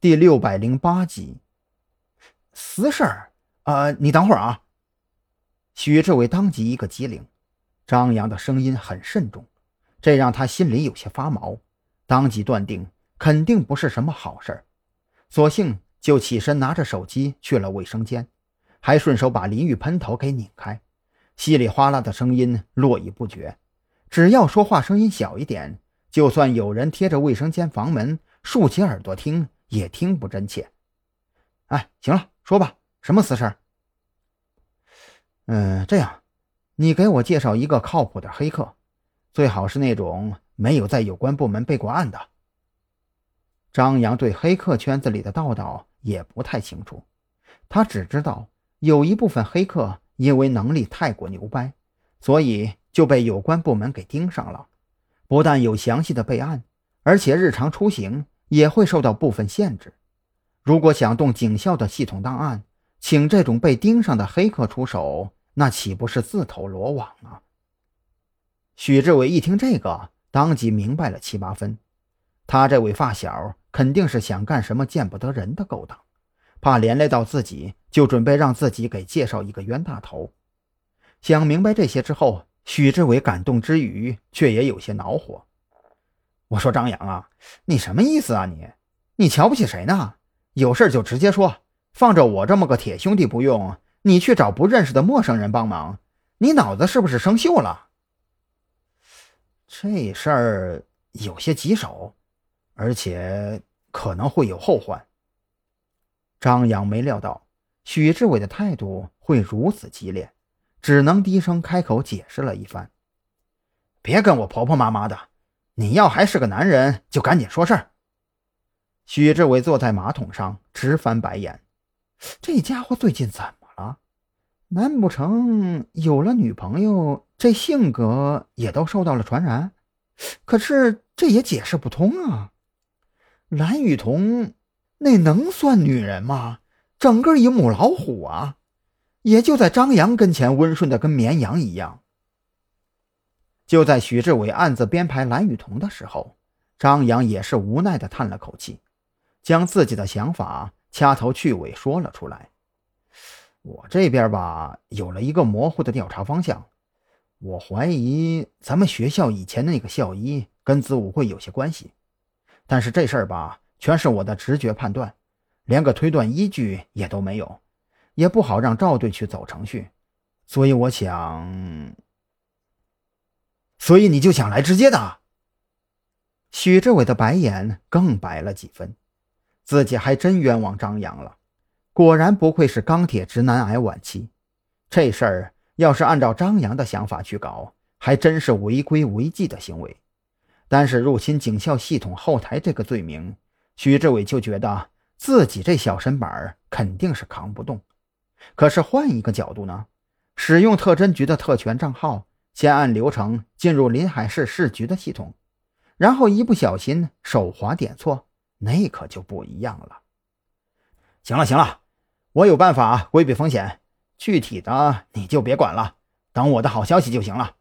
第六百零八集。私事儿啊，你等会儿啊！许志伟当即一个机灵，张扬的声音很慎重，这让他心里有些发毛，当即断定肯定不是什么好事儿，索性就起身拿着手机去了卫生间，还顺手把淋浴喷头给拧开，稀里哗啦的声音络绎不绝。只要说话声音小一点，就算有人贴着卫生间房门竖起耳朵听，也听不真切。哎，行了，说吧，什么私事？嗯，这样，你给我介绍一个靠谱的黑客，最好是那种没有在有关部门备过案的。张扬对黑客圈子里的道道也不太清楚，他只知道有一部分黑客因为能力太过牛掰，所以。就被有关部门给盯上了，不但有详细的备案，而且日常出行也会受到部分限制。如果想动警校的系统档案，请这种被盯上的黑客出手，那岂不是自投罗网啊？许志伟一听这个，当即明白了七八分。他这位发小肯定是想干什么见不得人的勾当，怕连累到自己，就准备让自己给介绍一个冤大头。想明白这些之后。许志伟感动之余，却也有些恼火。我说：“张扬啊，你什么意思啊？你，你瞧不起谁呢？有事就直接说，放着我这么个铁兄弟不用，你去找不认识的陌生人帮忙，你脑子是不是生锈了？这事儿有些棘手，而且可能会有后患。”张扬没料到许志伟的态度会如此激烈。只能低声开口解释了一番：“别跟我婆婆妈妈的，你要还是个男人，就赶紧说事儿。”许志伟坐在马桶上直翻白眼，这家伙最近怎么了？难不成有了女朋友，这性格也都受到了传染？可是这也解释不通啊！蓝雨桐那能算女人吗？整个一母老虎啊！也就在张扬跟前温顺的跟绵羊一样。就在许志伟暗自编排蓝雨桐的时候，张扬也是无奈的叹了口气，将自己的想法掐头去尾说了出来。我这边吧，有了一个模糊的调查方向，我怀疑咱们学校以前的那个校医跟子午会有些关系，但是这事儿吧，全是我的直觉判断，连个推断依据也都没有。也不好让赵队去走程序，所以我想，所以你就想来直接的。许志伟的白眼更白了几分，自己还真冤枉张扬了。果然不愧是钢铁直男癌晚期，这事儿要是按照张扬的想法去搞，还真是违规违纪的行为。但是入侵警校系统后台这个罪名，许志伟就觉得自己这小身板肯定是扛不动。可是换一个角度呢？使用特侦局的特权账号，先按流程进入临海市市局的系统，然后一不小心手滑点错，那可就不一样了。行了行了，我有办法规避风险，具体的你就别管了，等我的好消息就行了。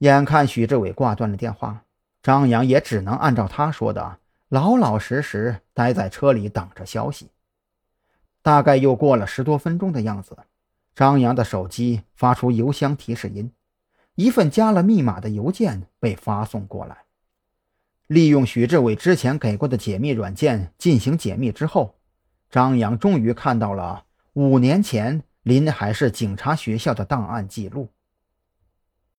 眼看许志伟挂断了电话，张扬也只能按照他说的，老老实实待在车里等着消息。大概又过了十多分钟的样子，张扬的手机发出邮箱提示音，一份加了密码的邮件被发送过来。利用许志伟之前给过的解密软件进行解密之后，张扬终于看到了五年前临海市警察学校的档案记录。